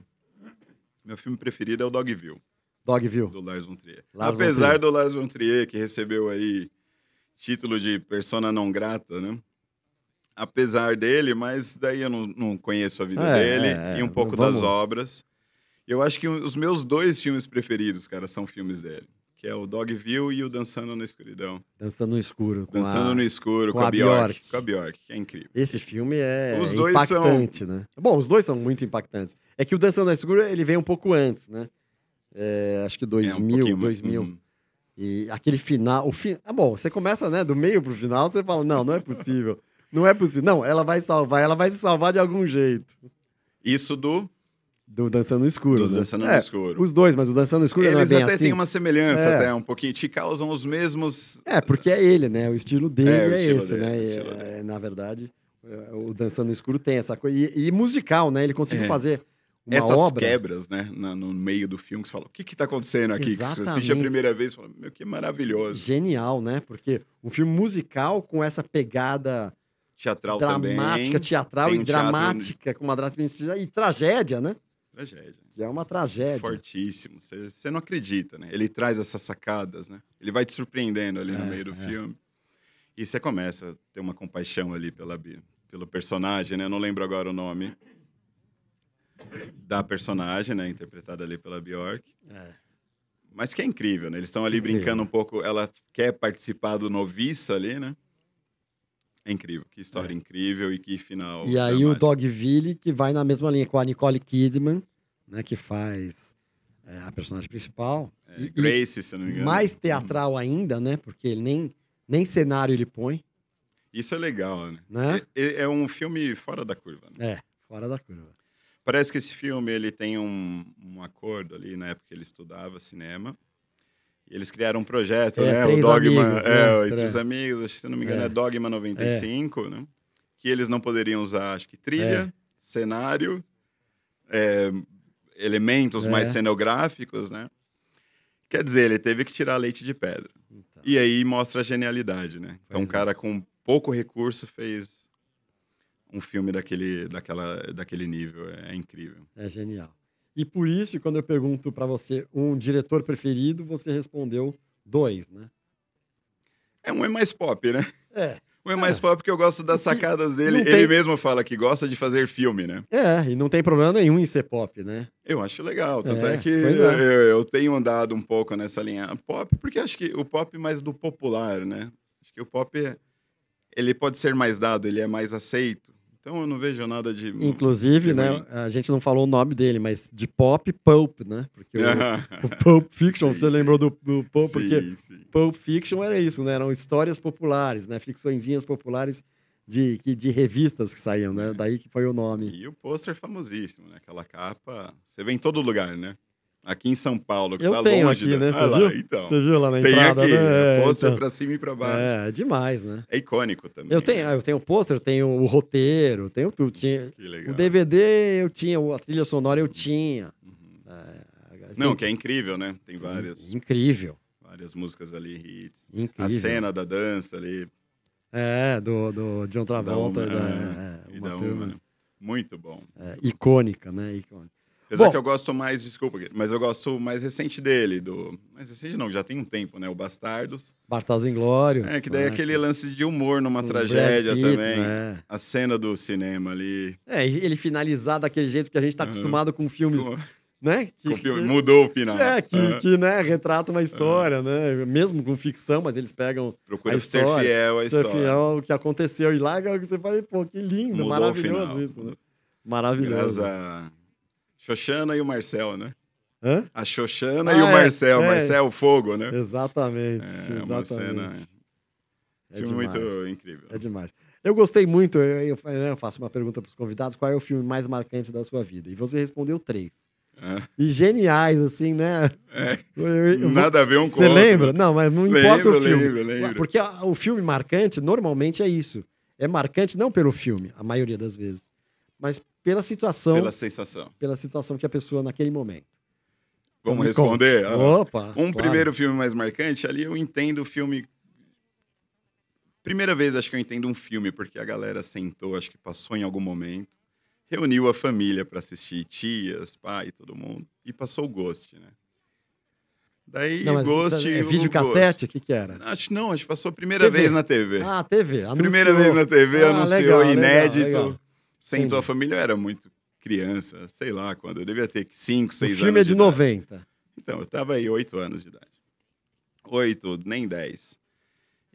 Meu filme preferido é o Dogville, Dogville. do Lars von Trier. Lars von Apesar Trier. do Lars von Trier, que recebeu aí título de persona não grata, né? Apesar dele, mas daí eu não, não conheço a vida É, dele é. e um pouco Vamos- das obras. Eu acho que os meus dois filmes preferidos, cara, são filmes dele. Que é o Dogville e o Dançando na Escuridão. Dançando no escuro. Com Dançando a- no Escuro, com com, a a Bjork. Bjork. Com a Bjork, que é incrível. Esse filme é Os dois impactante, né? Bom, os dois são muito impactantes. É que o Dançando no Escuro, ele vem um pouco antes, né? É, acho que É, um 2000, pouquinho mais- 2000. Uhum. E aquele final, o fi... ah, bom, você começa, né, do meio pro final, você fala, não, não é possível. Não é possível. Não, ela vai salvar, ela vai se salvar de algum jeito. Isso do Do Dançando no Escuro. Dos né? Dançando É, no Escuro. Os dois, mas o Dançando no Escuro não é Eles bem até assim. têm uma semelhança, É. até um pouquinho. Te causam os mesmos. É, porque é ele, né? O estilo dele É, é, estilo esse, dele, né? E, é, na verdade, é, o Dançando no Escuro tem essa coisa. E, e musical, né? Ele conseguiu É. fazer uma Essas obra. quebras, né? na- no meio do filme, que você fala, o que que tá acontecendo aqui? Que você assiste a Exatamente. primeira vez e fala, meu, que maravilhoso. Genial, né? Porque um filme musical com essa pegada Teatral dramática, também. teatral Tem e um teatro- dramática, com uma dramática e tragédia, né? Tragédia. Que é uma tragédia. Fortíssimo. Você não acredita, né? Ele traz essas sacadas, né? Ele vai te surpreendendo ali no É, meio do é. filme. E você começa a ter uma compaixão ali pela, pelo personagem, né? Eu não lembro agora o nome da personagem, né? Interpretada ali pela Bjork. É. Mas que é incrível, né? Eles estão ali brincando um pouco. Ela quer participar do noviça ali, né? É incrível. Que história incrível e que final. E aí o. Dogville, que vai na mesma linha com a Nicole Kidman, né? Que faz é, a personagem principal. É, E- e Grace, se eu não me engano. mais teatral ainda, né? Porque ele nem, nem cenário ele põe, Isso é legal, né? né? É, é um filme fora da curva, né? É, fora da curva. Parece que esse filme ele tem um, um acordo ali na época que ele estudava cinema. Eles criaram um projeto, É, né? O Dogma, Amigos, é, né? Entre os Amigos, acho que, se não me engano, É. é, Dogma 95, né? Que eles não poderiam usar, acho que É. trilha, cenário, é, elementos É. mais cenográficos, né? Quer dizer, ele teve que tirar leite de pedra. Então, E aí mostra a genialidade, né? Então, um Pois é. cara com pouco recurso fez um filme daquele, daquela, daquele nível. É incrível. é genial. E por isso, quando eu pergunto pra você um diretor preferido, você respondeu dois, né? É um é mais pop, né? É, Um é mais pop porque eu gosto das sacadas dele. não Ele tem- mesmo fala que gosta de fazer filme, né? é, e não tem problema nenhum em ser pop, né? Eu acho legal. Tanto É, é, que é. eu, eu tenho andado um pouco nessa linha pop, porque acho que o pop mais do popular, né? Acho que o pop, é- ele pode ser mais dado, ele é mais aceito. Então eu não vejo nada de... Inclusive, de né, a gente não falou o nome dele, mas de pop, Pulp, né? Porque o, o Pulp Fiction, Sim, você sim. lembrou do, do Pulp, porque Sim, sim. Pulp Fiction era isso, né? Eram histórias populares, né? Ficçõezinhas populares de, de revistas que saíam, né? Daí que foi o nome. E o pôster famosíssimo, né? Aquela capa, você vê em todo lugar, né? Aqui em São Paulo, que Eu está tenho longe. aqui, né? Ah Você lá, viu? Então, Você viu lá na tem entrada, aqui, né? É, pôster então. pra cima e pra baixo. É, é demais, né? É icônico também. Eu tenho, eu tenho o pôster, eu tenho o roteiro, tenho tudo. Tinha, Que legal. o DVD eu tinha, a trilha sonora eu tinha. Uhum. É, assim, Não, que é incrível, né? Tem várias, Incrível, várias músicas ali, hits. incrível. A cena da dança ali. É, do, do John Travolta. da uma, da- é, é, uma da turma, uma, né? Muito bom. é, icônica, né? Icônica. Apesar Bom. que eu gosto mais, desculpa, mas eu gosto mais recente dele, do. Mais recente não, já tem um tempo, né? O Bastardos. Bastardos Inglórios. É, que daí é né? aquele lance de humor numa Com tragédia Pitt, também. né? A cena do cinema ali. É, ele finalizar daquele jeito que a gente tá Uhum. acostumado com filmes, Com- né? Que, filme, que- mudou o final. é, que, que né, retrata uma história, né? Mesmo com ficção, mas eles pegam Procura a ser história, fiel à ser história. fiel ao que aconteceu. E lá é o que você fala, pô, que lindo, Mudou maravilhoso isso, né? Maravilhoso. Graças a Xoxana e o Marcel, né? Hã? A Xoxana Ah, e o é, Marcel. é. Marcel Fogo, né? Exatamente, É uma cena. exatamente. É filme demais. muito incrível. É demais. Eu gostei muito, eu, eu- eu faço uma pergunta para os convidados, qual é o filme mais marcante da sua vida? E você respondeu três. É. E geniais, assim, né? É. Eu- eu- Nada a ver um com Você outro. lembra? Não, mas não importa o Lembro, filme. lembro, lembro. Porque o filme marcante, normalmente, é isso. É marcante não pelo filme, a maioria das vezes, mas pela situação, pela pela... sensação. situação que a pessoa naquele momento. Vamos Então responder? conte. Opa! Um claro. primeiro filme mais marcante, ali eu entendo o filme. Primeira vez acho que eu entendo um filme, porque a galera sentou, acho que passou em algum momento, reuniu a família para assistir, tias, pai, todo mundo, e passou o Ghost, né? Daí Não, o mas Ghost. é o videocassete? O que que era? Acho que não, acho que passou a primeira TV. vez na TV. Ah, TV. Anunciou. primeira vez na TV, Ah, anunciou legal, legal, inédito. legal. Sentou Entendi. a família, eu era muito criança, sei lá quando, eu devia ter 5, O 6 anos. filme é de idade. 90. Então, eu tava aí oito anos de idade. Oito, nem dez.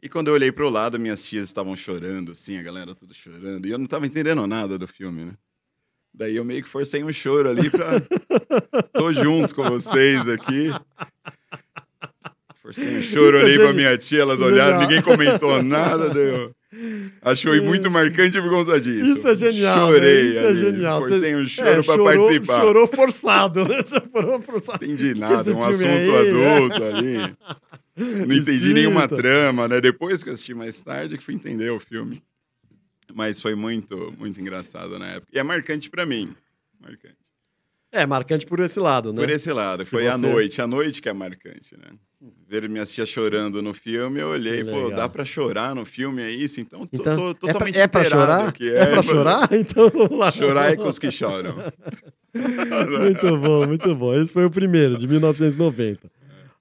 E quando eu olhei pro lado, minhas tias estavam chorando, assim, a galera tudo chorando. E eu não tava entendendo nada do filme, né? Daí eu meio que forcei um choro ali pra... Tô junto com vocês aqui. Forcei um choro Isso é ali pra geni- minha tia, elas olharam, Legal. ninguém comentou nada. Daí foi muito marcante por conta disso. Isso é genial. né? Chorei Isso é ali, genial. Forcei um choro é, pra chorou- participar. Chorou forçado, né? Chorou forçado. entendi nada, um assunto aí, é? adulto ali. Não entendi nenhuma Espírita. trama, né? Depois que eu assisti mais tarde, que fui entender o filme. Mas foi muito, muito engraçado na época. E é marcante pra mim. Marcante. É, marcante por esse lado, né? Por esse lado, foi a você- noite. A noite que é marcante, né? Ver minhas tias chorando no filme, eu olhei, pô, dá pra chorar no filme, é isso? Então, tô, Então, tô é pra, totalmente é pra inteirado chorar? que É, pra chorar? Então vamos lá. Chorar é com os que choram. Muito bom, muito bom. Esse foi o primeiro, de 1990.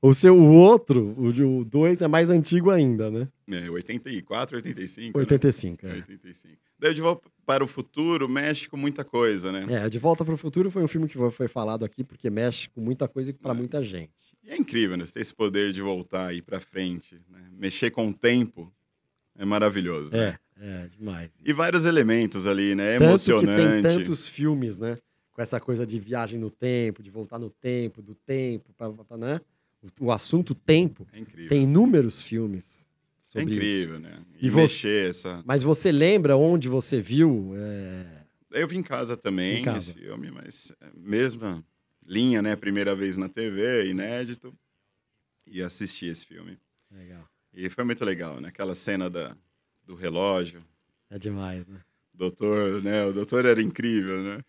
O seu, o outro, o de- o 2, é mais antigo ainda, né? É, 84, 85. né? 85. É. 85. Daí De Volta para o Futuro mexe com muita coisa, né? É, De Volta para o Futuro foi um filme que foi falado aqui porque mexe com muita coisa e É. para muita gente. E é incrível, né? Você ter esse poder de voltar e ir pra frente, né? Mexer com o tempo é maravilhoso. né? É, é demais. E vários elementos ali, né? É Tanto emocionante. que tem tantos filmes, né? Com essa coisa de viagem no tempo, de voltar no tempo, do tempo, pra, pra- né? O, o assunto tempo É incrível. tem inúmeros filmes é sobre isso. incrível, né? E, E você- mexer essa. Mas você lembra onde você viu? É, Eu vi em casa também Em casa. esse filme, mas é mesma linha, né? Primeira vez na TV, inédito. E assisti esse filme. Legal. E foi muito legal, né? Aquela cena da, do relógio. É demais, né? Doutor, né? O doutor era incrível, né?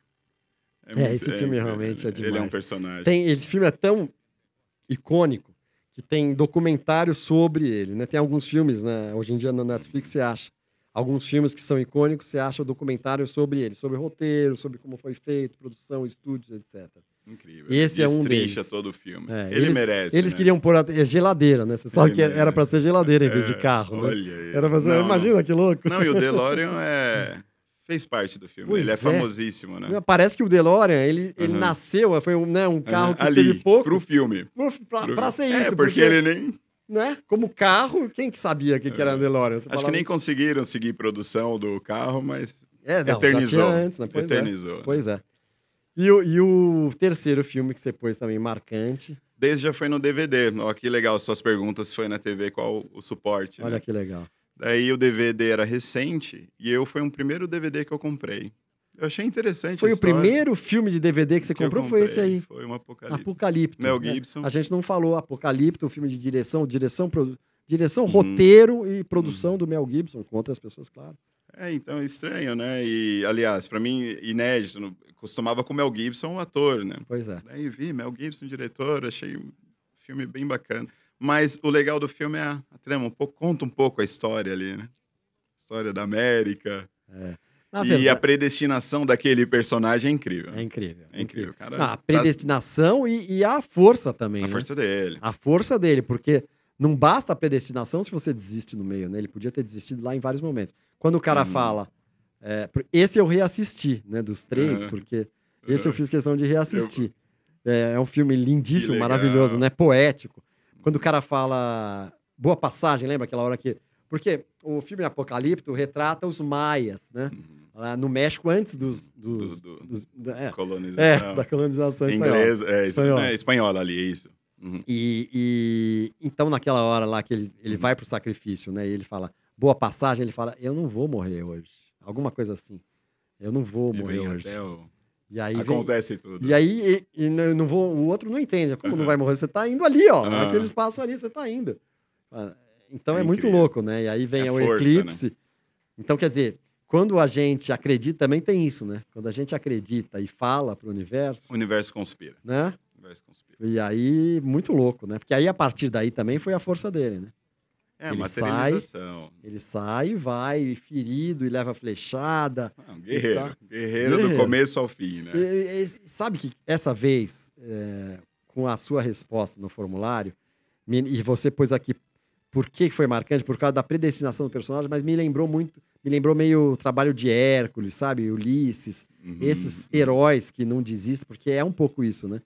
É, esse filme realmente é Ele é um demais. personagem. Tem, esse filme é tão icônico que tem documentário sobre ele, né? Tem alguns filmes, né? Hoje em dia na Netflix você acha alguns filmes que são icônicos, você acha documentário sobre ele, sobre roteiro, sobre como foi feito, produção, estúdios, etc. Incrível. Esse é um deles. todo o filme. É, ele eles- merece. Eles né? queriam pôr a, é geladeira, né? Você sabe Ele que era para ser geladeira em vez de É, carro, né? Olha aí. Era pra ser, Não, imagina que louco. Não, e o DeLorean é... fez parte do filme. Pois ele é, é. famosíssimo, né? Parece que o DeLorean, ele, ele Uhum. nasceu, foi um, né, um carro Aham, que Ali, teve pouco pro filme. pra, Pro- pra ser É, isso. porque, ele nem... né? Como carro, quem que sabia que, que era DeLorean? Você Acho que nem isso. conseguiram seguir produção do carro, mas é, não, eternizou. antes, né? Pois é. eternizou. Pois é. E o, e o terceiro filme que você pôs também marcante. Desde já foi no DVD. Ó, que legal, suas perguntas foi na TV, qual o suporte. Olha né? que legal. Daí o DVD era recente e eu foi um primeiro DVD que eu comprei. Eu achei interessante Foi o primeiro filme de DVD que você que comprou? Foi esse comprei. aí. Foi um apocalipse. Apocalipto. Mel né? Gibson. A gente não falou Apocalipto, um filme de direção, direção, produ- direção, Uhum. roteiro e produção do Mel Gibson, com outras pessoas, claro. É, então é estranho, né? E, aliás, pra mim, inédito. Costumava com Mel Gibson, o ator, né? Pois é. Daí vi Mel Gibson, diretor, achei um filme bem bacana. Mas o legal do filme é a, a trama, um pouco, conta um pouco a história ali, né? História da América. Na e verdade, a predestinação daquele personagem é incrível. é incrível. É incrível, cara. Não, a Tá- predestinação e, e a força também, A né? força dele. A força dele, porque não basta a predestinação se você desiste no meio, né? Ele podia ter desistido lá em vários momentos. Quando o cara Uhum. fala. é, esse eu reassisti, né? Dos três, Uhum. porque esse eu Uhum. fiz questão de reassistir. É, é um filme lindíssimo, maravilhoso, né? Poético. Quando o cara fala. Boa passagem, lembra aquela hora que. Porque o filme Apocalipto retrata os maias, né? Uhum. Lá no México, antes dos. dos, Do- do- dos- da- é, Colonização. é, da colonização espanhola. Inglês, é, Espanhola. espanhola. É, espanhola ali, é isso. Uhum. E, e- então, naquela hora lá que ele, ele Uhum. vai pro sacrifício, né? E ele fala, boa passagem, ele fala, eu não vou morrer hoje. Alguma coisa assim. Eu não vou morrer hoje. até o... E aí, vem- Acontece tudo. e aí e, e não vou, o outro não entende. Como não Uhum. vai morrer? Você tá indo ali, ó. Aham. Naquele espaço ali, você tá indo. Ah, Então é, É muito louco, né? E aí vem É o força, eclipse. Então, quer dizer, quando a gente acredita, também tem isso, né? Quando a gente acredita e fala pro universo, O universo conspira. né? O universo conspira. E aí, muito louco, né? Porque aí, a partir daí, também foi a força dele, né? É, Ele materialização. Ele sai e vai ferido e leva flechada. Não, guerreiro. Tá. Guerreiro do Guerreiro. começo ao fim, né? E- e- sabe que essa vez, é, com a sua resposta no formulário, e você pôs aqui por que foi marcante, por causa da predestinação do personagem, mas me lembrou muito, me lembrou meio o trabalho de Hércules, sabe? Ulisses, Uhum. esses heróis que não desistem, porque é um pouco isso, né?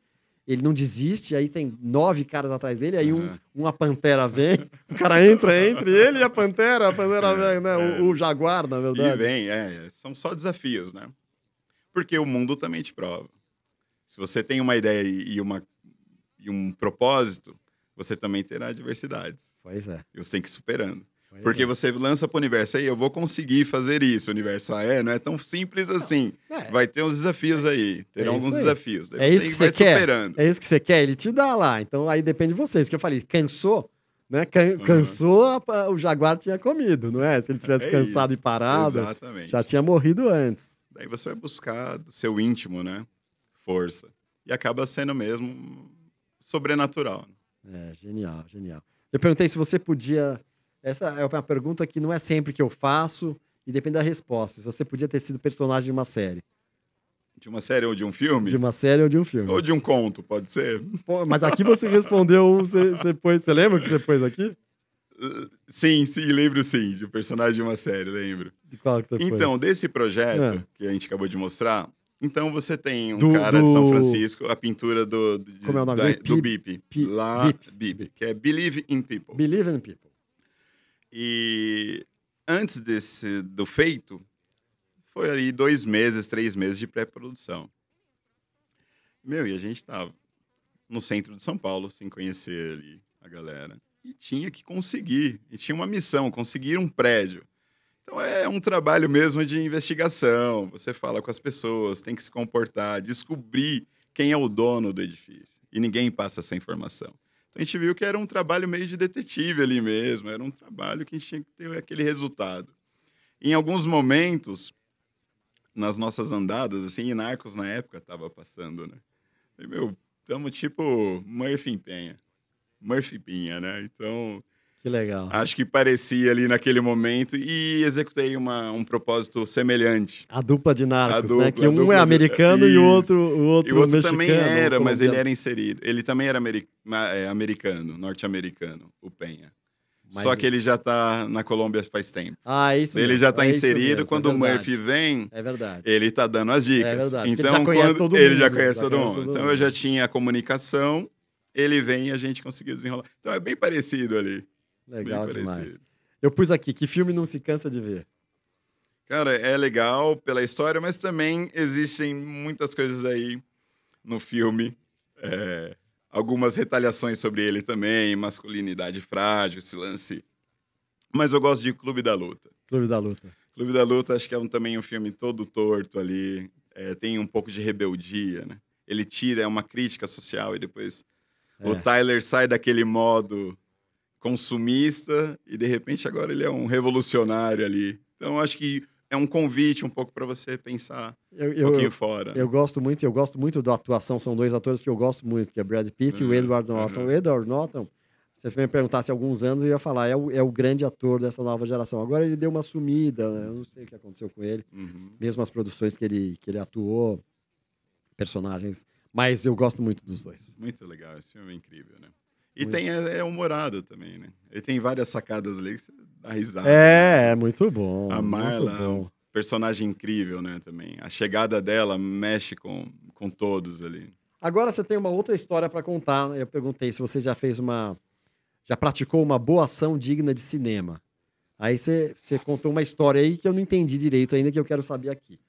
Ele não desiste, aí tem nove caras atrás dele, aí um, uma pantera vem, o cara entra entre ele e a pantera, a pantera É, vem, né? é. O, o jaguar, na E verdade. vem, é, são só desafios, né? Porque o mundo também te prova. Se você tem uma ideia e e uma, e um propósito, você também terá adversidades. Pois é. E você tem que ir superando. Pois Porque é. você lança para o universo, aí eu vou conseguir fazer isso. O universo, ah, é, não é tão simples assim. É. Vai ter uns desafios aí. Terão É alguns aí. desafios. Daí É isso que você quer? superando. É isso que você quer? Ele te dá lá. Então aí depende de vocês. Que eu falei, cansou, né? Can- Uhum. Cansou, o Jaguar tinha comido, não é? Se ele tivesse É cansado isso. e parado, Exatamente. já tinha morrido antes. Daí você vai buscar do seu íntimo, né? Força. E acaba sendo mesmo sobrenatural. É, genial, genial. Eu perguntei se você podia. Essa é uma pergunta que não é sempre que eu faço e depende da resposta. Se você podia ter sido personagem de uma série. De uma série ou de um filme? De uma série ou de um filme. Ou de um conto, pode ser? Pô, mas aqui você respondeu um. Você, você, pôs, você lembra o que você pôs aqui? Uh, Sim, sim, lembro sim, de um personagem de uma série, lembro. De qual que você pôs? Então, desse projeto Ah. que a gente acabou de mostrar, então você tem um Do- cara de São do- Francisco, a pintura do, de- Como é o nome da- do BIP. Lá. BIP, que é Believe in People. Believe in People. E antes desse, do feito, foi ali dois meses, três meses de pré-produção. Meu, e a gente tava no centro de São Paulo, sem conhecer ali a galera. E tinha que conseguir. E tinha uma missão, conseguir um prédio. Então é um trabalho mesmo de investigação. Você fala com as pessoas, tem que se comportar, descobrir quem é o dono do edifício. E ninguém passa essa informação. A gente viu que era um trabalho meio de detetive ali mesmo, era um trabalho que a gente tinha que ter aquele resultado. Em alguns momentos, nas nossas andadas, assim, Narcos na época estava passando, né? E, meu, estamos tipo Murphy Penha. Murphy Pinha, né? Então, Que legal. acho que parecia ali naquele momento e executei uma, um propósito semelhante. A dupla de narcos, A né? dupla, Que um dupla é de- americano e o outro, o outro, E o outro mexicano. também era, mas ele colombiano. era inserido. Ele também era é, americano, norte-americano, o Penha. Mas Só ele- que ele já tá na Colômbia faz tempo. Ah, é isso ele mesmo, já tá é inserido, mesmo, quando é o Murphy vem, É verdade. ele tá dando as dicas. É verdade, porque ele Então, já conhece todo Ele já mundo, conhece todo mundo. então mundo. eu já tinha a comunicação, ele vem e a gente conseguiu desenrolar. Então é bem parecido ali. Legal bem demais. parecido. Eu pus aqui, que filme não se cansa de ver? Cara, é legal pela história, mas também existem muitas coisas aí no filme. é, algumas retaliações sobre ele também, masculinidade frágil, esse lance. Mas eu gosto de Clube da Luta. Clube da Luta. Clube da Luta, acho que é um- também um filme todo torto ali. é, tem um pouco de rebeldia, né? Ele tira, é uma crítica social e depois o É. Tyler sai daquele modo consumista e de repente agora ele é um revolucionário ali. Então acho que é um convite um pouco para você pensar Eu, um eu, pouquinho eu, fora. eu gosto muito, eu gosto muito da atuação, são dois atores que eu gosto muito, que é Brad Pitt e o Uhum, Edward Norton. uhum. O Edward Norton, se você me perguntasse há alguns anos, eu ia falar, é o, é o grande ator dessa nova geração. Agora ele deu uma sumida, né? eu não sei o que aconteceu com ele. Uhum. mesmo as produções que ele, que ele atuou, personagens. Mas eu gosto muito dos dois. Muito legal, esse filme é incrível, né? E Muito. tem, é, é humorado também, né? Ele tem várias sacadas ali que você dá risada. É, é muito bom. A Marla, Muito bom. personagem incrível, né, também. A chegada dela mexe com, com todos ali. Agora você tem uma outra história para contar. Eu perguntei se você já fez uma. Já praticou uma boa ação digna de cinema. Aí você, você contou uma história aí que eu não entendi direito ainda, que eu quero saber aqui.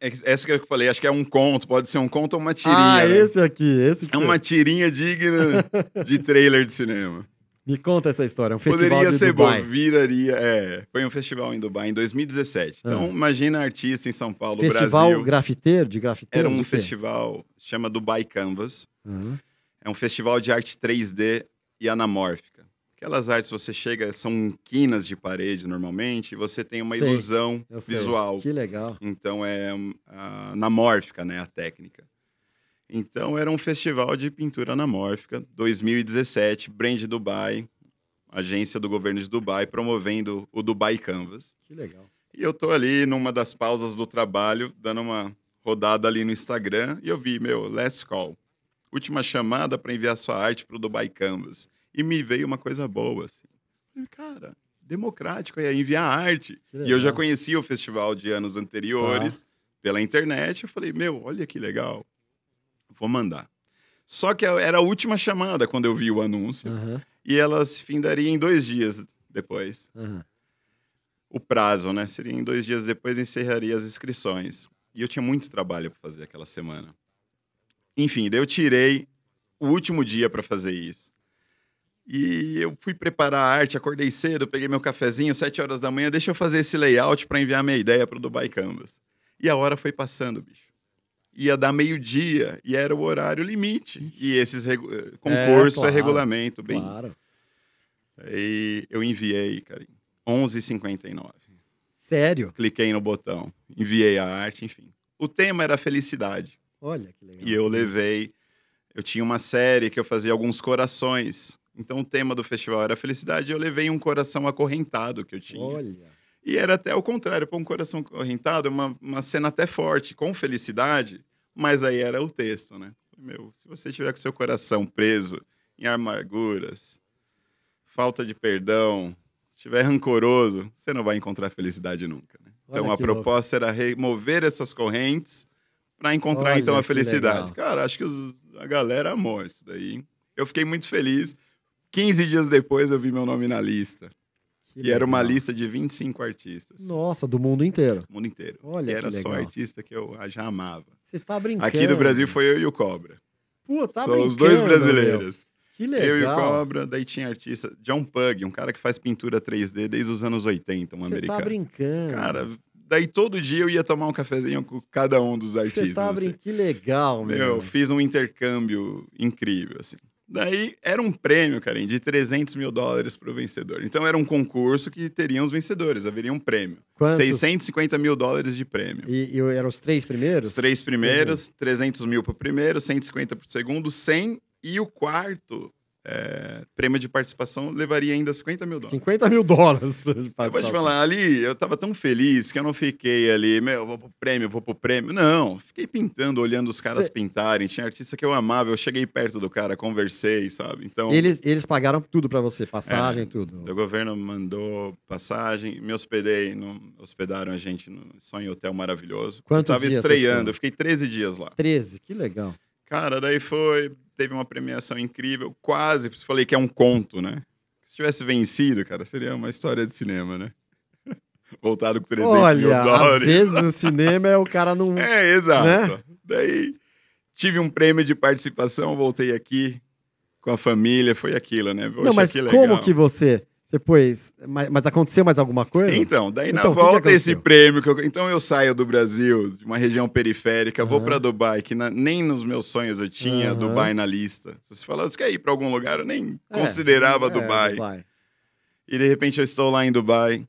É Essa que eu falei, acho que é um conto, pode ser um conto ou uma tirinha. ah, né? esse aqui, esse que É uma tirinha digna de trailer de cinema. Me conta essa história. Um festival Poderia de ser Dubai. bom, viraria. É, foi um festival em Dubai em 2017. Então, Ah. imagina artista em São Paulo, Festival Brasil. grafiteiro, de grafiteiro? Era um festival, chama Dubai Canvas. Uhum. É um festival de arte 3D e anamórfica. Aquelas artes você chega, são quinas de parede normalmente, e você tem uma Sei, ilusão visual. Que legal. Então é anamórfica, né, a técnica. Então era um festival de pintura anamórfica, 2017, Brand Dubai, agência do governo de Dubai, promovendo o Dubai Canvas. Que legal. E eu tô ali numa das pausas do trabalho, dando uma rodada ali no Instagram, e eu vi, meu, last call. Última chamada para enviar sua arte para o Dubai Canvas. E me veio uma coisa boa, assim. Falei, cara, democrático é enviar arte. E eu já conhecia o festival de anos anteriores pela internet. Eu falei, meu, olha que legal. Vou mandar. Só que era a última chamada quando eu vi o anúncio. Aham, E ela se findaria em dois dias depois aham. o prazo, né? Seria em dois dias depois encerraria as inscrições. E eu tinha muito trabalho para fazer aquela semana. Enfim, daí eu tirei o último dia para fazer isso. E eu fui preparar a arte, acordei cedo, peguei meu cafezinho, sete horas da manhã, deixa eu fazer esse layout para enviar minha ideia para o Dubai Canvas. E a hora foi passando, bicho. Ia dar meio-dia e era o horário limite. E esses regu- eh, concurso é, claro, regulamento, bem. Claro. E eu enviei, cara, 11h59 Sério? cliquei no botão, enviei a arte, enfim. O tema era felicidade. Olha que legal. E eu levei. Eu tinha uma série que eu fazia alguns corações. Então o tema do festival era felicidade. E eu levei um coração acorrentado que eu tinha. Olha. E era até o contrário, pôr um coração acorrentado, uma, uma cena até forte, com felicidade, mas aí era o texto, né? Meu, se você tiver com seu coração preso em amarguras, falta de perdão, estiver rancoroso, você não vai encontrar felicidade nunca. Né? Então a que louco. proposta era remover essas correntes para encontrar Olha então a felicidade. Cara, acho que os- a galera amou isso daí. Eu fiquei muito feliz. 15 dias depois eu vi meu nome na lista. Que E era uma legal. lista de 25 artistas. Nossa, do mundo inteiro. O mundo inteiro. Olha e que era só legal. artista que eu já amava. Você tá brincando. Aqui do Brasil foi eu e o Cobra. Pô, tá São brincando. os dois meu. brasileiros. Que legal. Eu e o Cobra, daí tinha artista. John Pug, um cara que faz pintura 3D desde os anos 80, um Você americano. tá brincando. Cara, daí todo dia eu ia tomar um cafezinho com cada um dos artistas. Você tá assim. brincando. Que legal, meu. Meu, fiz um intercâmbio incrível, assim. Daí era um prêmio, Karen, de 300 mil dólares para o vencedor. Então era um concurso que teriam os vencedores, haveria um prêmio. Quantos? 650 mil dólares de prêmio. E, e eram os três primeiros? Os três primeiros, 300 mil para o primeiro, 150 para o segundo, 100. E o quarto é, prêmio de participação levaria ainda 50 mil dólares. 50 mil dólares pra Eu vou te falar, ali eu tava tão feliz que eu não fiquei ali, meu, vou pro prêmio, vou pro prêmio. Não, fiquei pintando, olhando os caras Cê- pintarem. Tinha artista que eu amava, eu cheguei perto do cara, conversei, sabe? Então, Eles, eles pagaram tudo pra você, passagem, É, tudo. o governo mandou passagem, me hospedei, no, hospedaram a gente no Sonho Hotel maravilhoso. Quantos eu tava dias estreando, eu fiquei 13 dias lá. 13, que legal. Cara, daí foi, teve uma premiação incrível, quase, falei que é um conto, né? Se tivesse vencido, cara, seria uma história de cinema, né? Voltado com 300 mil Olha, às dólares. vezes no cinema é o cara não... É, exato. Né? Daí tive um prêmio de participação, voltei aqui com a família, foi aquilo, né? Poxa, não, mas que como que você... Você pôs... Mas, mas aconteceu mais alguma coisa? Então, daí na Então, o que que volta esse prêmio que eu... então eu saio do Brasil, de uma região periférica, vou Aham. para Dubai, que na- nem nos meus sonhos eu tinha Aham. Dubai na lista. Se você falar, você quer ir para algum lugar, eu nem É, considerava é, Dubai. E de repente eu estou lá em Dubai,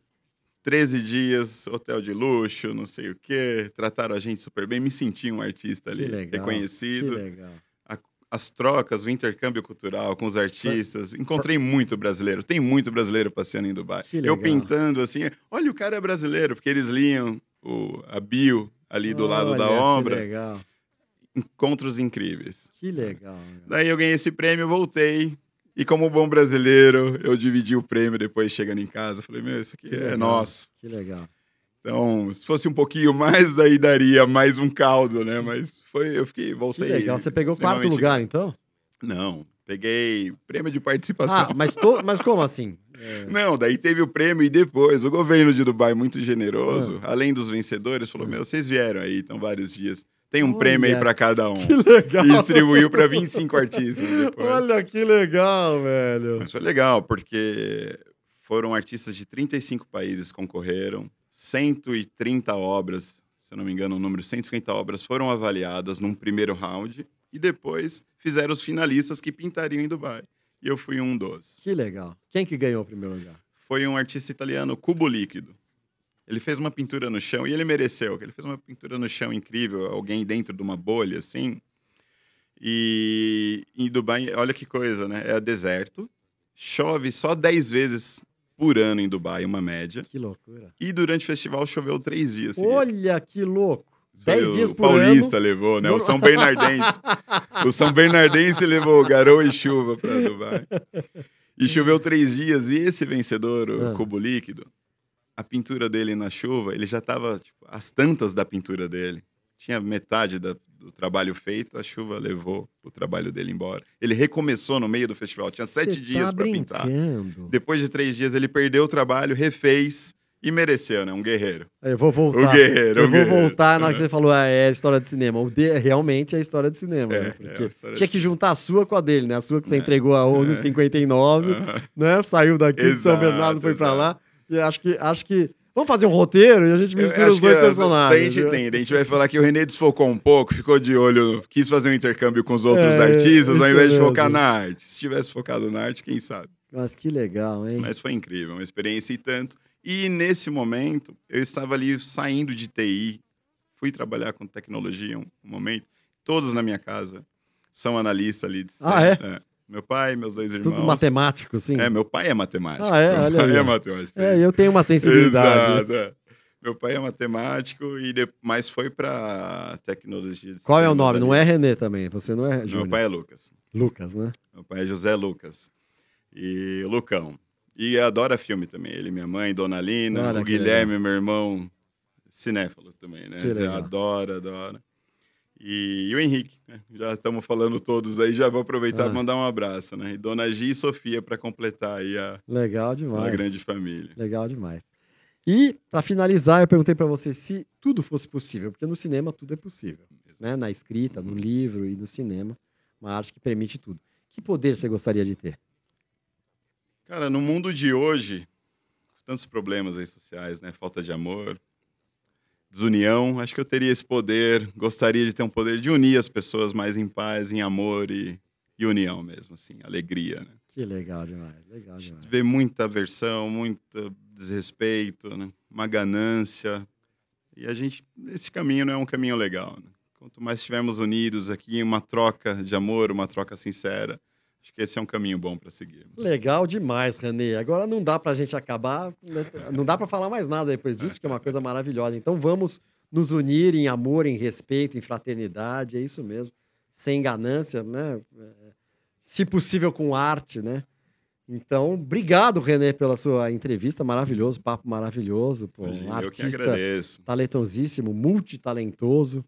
13 dias, hotel de luxo, não sei o quê, trataram a gente super bem, me senti um artista Que ali, legal, reconhecido. Que legal. As trocas, o intercâmbio cultural com os artistas. Encontrei muito brasileiro. Tem muito brasileiro passeando em Dubai. Eu pintando assim, olha, o cara é brasileiro, porque eles liam o, a bio ali do lado da Olha, Que obra. legal. Encontros incríveis. Que legal. meu. Daí eu ganhei esse prêmio, voltei. E como bom brasileiro, eu dividi o prêmio depois chegando em casa. Falei, meu, isso aqui Que é legal. nosso. Que legal. Então, se fosse um pouquinho mais, aí daria mais um caldo, né? Mas foi, eu fiquei, Que voltei. legal. Você pegou quarto lugar, então? Não, peguei prêmio de participação. Ah, mas, to... mas como assim? É, Não, daí teve o prêmio e depois o governo de Dubai, muito generoso, Ah. além dos vencedores, falou: Meu, vocês vieram aí, estão vários dias. Tem um Olha, prêmio aí para cada um. Que legal. E distribuiu para 25 artistas depois. Olha que legal, velho. Mas foi legal, porque foram artistas de 35 países concorreram, 130 obras, se eu não me engano, o número 150 obras foram avaliadas num primeiro round e depois fizeram os finalistas que pintariam em Dubai. e eu fui um dos. Que legal. Quem que ganhou o primeiro lugar? Foi um artista italiano, Cubo Líquido. Ele fez uma pintura no chão e ele mereceu. Ele fez uma pintura no chão incrível, alguém dentro de uma bolha assim. E em Dubai, olha que coisa, né? É deserto, chove só 10 vezes por ano em Dubai, uma média. Que loucura. E durante o festival choveu três dias. Olha que louco. 10 o dias por Paulista ano. levou, né? O São Bernardense. o São Bernardense levou garoa e chuva para Dubai. E choveu três dias. E esse vencedor, o Ah. Cubo Líquido, a pintura dele na chuva, ele já estava tipo, as tantas da pintura dele. Tinha metade da- do trabalho feito, a chuva levou o trabalho dele embora. Ele recomeçou no meio do festival. Tinha sete Cê dias tá para pintar. Depois de três dias, ele perdeu o trabalho, refez e mereceu, né? Um guerreiro. Eu vou voltar. O guerreiro, Eu o vou guerreiro. voltar na hora que você falou, ah, é história de cinema. O de, realmente é história de cinema, É, né? é Porque a história tinha que juntar a sua com a dele, né? A sua que você É. entregou a 11h59, Aham. né? Saiu daqui de São Exato, Bernardo, foi exato. lá. E acho que, acho que... Vamos fazer um roteiro e a gente mistura os dois personagens. A gente tem, a gente vai falar que o René desfocou um pouco, ficou de olho, quis fazer um intercâmbio com os outros É, artistas, ao invés de focar na arte. Se tivesse focado na arte, quem sabe? Mas que legal, hein? Mas foi incrível, uma experiência e tanto. E nesse momento, eu estava ali saindo de TI, fui trabalhar com tecnologia um, um momento. Todos na minha casa são analistas ali. De Ah, é? Meu pai, meus dois irmãos. Tudo matemático, sim. É, meu pai é matemático. Ah, é? Meu Olha pai aí. é matemático. É, eu tenho uma sensibilidade. Exato, é. Meu pai é matemático, e de... mas foi para tecnologia. de Qual é o nome? ali. Não é Renê também, você não é Meu Júnior. pai é Lucas. Lucas, né? Meu pai é José Lucas. E Lucão. E adora filme também. Ele, minha mãe, Dona Lina, Olha o Guilherme, meu irmão, cinéfalo também, né? Adora, adora. E, e o Henrique, né? Já estamos falando todos aí, já vou aproveitar Ah. e mandar um abraço, né? E Dona Gi e Sofia para completar aí a, Legal a demais. grande família. Legal demais. E, para finalizar, eu perguntei para você se tudo fosse possível, porque no cinema tudo é possível. Né? Na escrita, no livro e no cinema, uma arte que permite tudo. Que poder você gostaria de ter? Cara, no mundo de hoje, com tantos problemas aí sociais, né? Falta de amor, desunião, acho que eu teria esse poder, gostaria de ter um poder de unir as pessoas mais em paz, em amor e, e união mesmo, assim, alegria, né? Que legal demais, legal A gente demais. vê muita aversão, muito desrespeito, né? uma ganância, e a gente, esse caminho não é um caminho legal, né? Quanto mais estivermos unidos aqui, uma troca de amor, uma troca sincera, acho que esse é um caminho bom para seguirmos. Legal demais, Renê. Agora não dá pra gente acabar, né? não dá pra falar mais nada depois disso, que é uma coisa maravilhosa. Então vamos nos unir em amor, em respeito, em fraternidade, é isso mesmo. Sem ganância, né? É, Se possível com arte, né? Então, obrigado, Renê, pela sua entrevista, maravilhoso, papo maravilhoso, pô, um eu que artista agradeço. talentosíssimo, multitalentoso.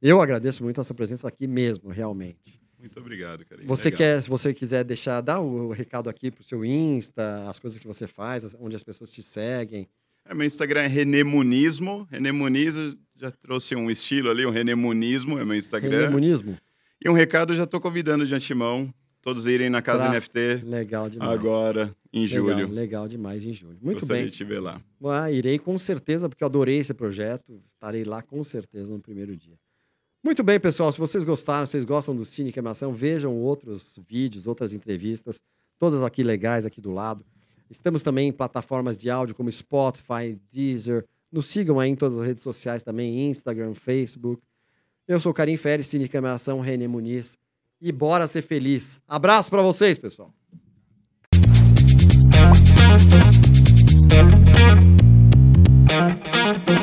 Eu agradeço muito a sua presença aqui mesmo, realmente. Muito obrigado, cara. Você quer, se você quiser deixar, dar o recado aqui pro seu Insta, as coisas que você faz, onde as pessoas te seguem. É, meu Instagram é Renemunismo. Renemunismo, já trouxe um estilo ali, um Renemunismo é meu Instagram. Renemunismo? E um recado, já estou convidando de antemão todos irem na Casa Pra- NFT Legal demais. agora, em legal, julho. Legal demais em julho. Muito Gostaria bem. de te ver lá. Ah, irei com certeza, porque eu adorei esse projeto. Estarei lá com certeza no primeiro dia. Muito bem, pessoal. Se vocês gostaram, vocês gostam do Cine Queimação, vejam outros vídeos, outras entrevistas, todas aqui legais, aqui do lado. Estamos também em plataformas de áudio como Spotify, Deezer. Nos sigam aí em todas as redes sociais também, Instagram, Facebook. Eu sou Karim Ferri, Cine Queimação, René Muniz. E bora ser feliz. Abraço para vocês, pessoal. Thank you.